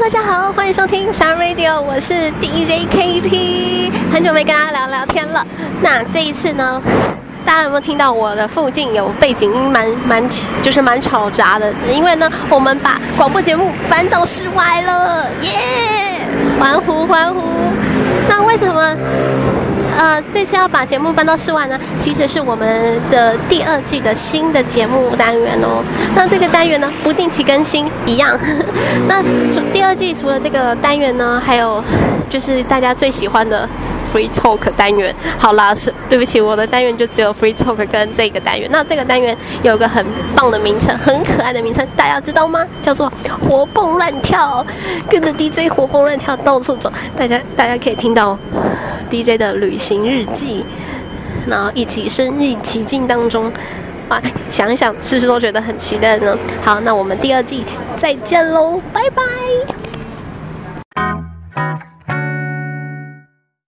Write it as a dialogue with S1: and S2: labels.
S1: 大家好，欢迎收听 Fun Radio，我是 DJ KP，很久没跟大家聊聊天了。那这一次呢，大家有没有听到我的附近有背景音蛮蛮就是蛮吵杂的？因为呢，我们把广播节目搬到室外了，耶！欢呼欢呼！那为什么？呃，这次要把节目搬到室外呢，其实是我们的第二季的新的节目单元哦。那这个单元呢，不定期更新一样。那除第二季除了这个单元呢，还有就是大家最喜欢的 Free Talk 单元。好啦，是对不起，我的单元就只有 Free Talk 跟这个单元。那这个单元有个很棒的名称，很可爱的名称，大家知道吗？叫做活蹦乱跳，跟着 DJ 活蹦乱跳到处走，大家大家可以听到。DJ 的旅行日记，然后一起身临其境当中，哇，想一想是不是都觉得很期待呢？好，那我们第二季再见喽，拜拜。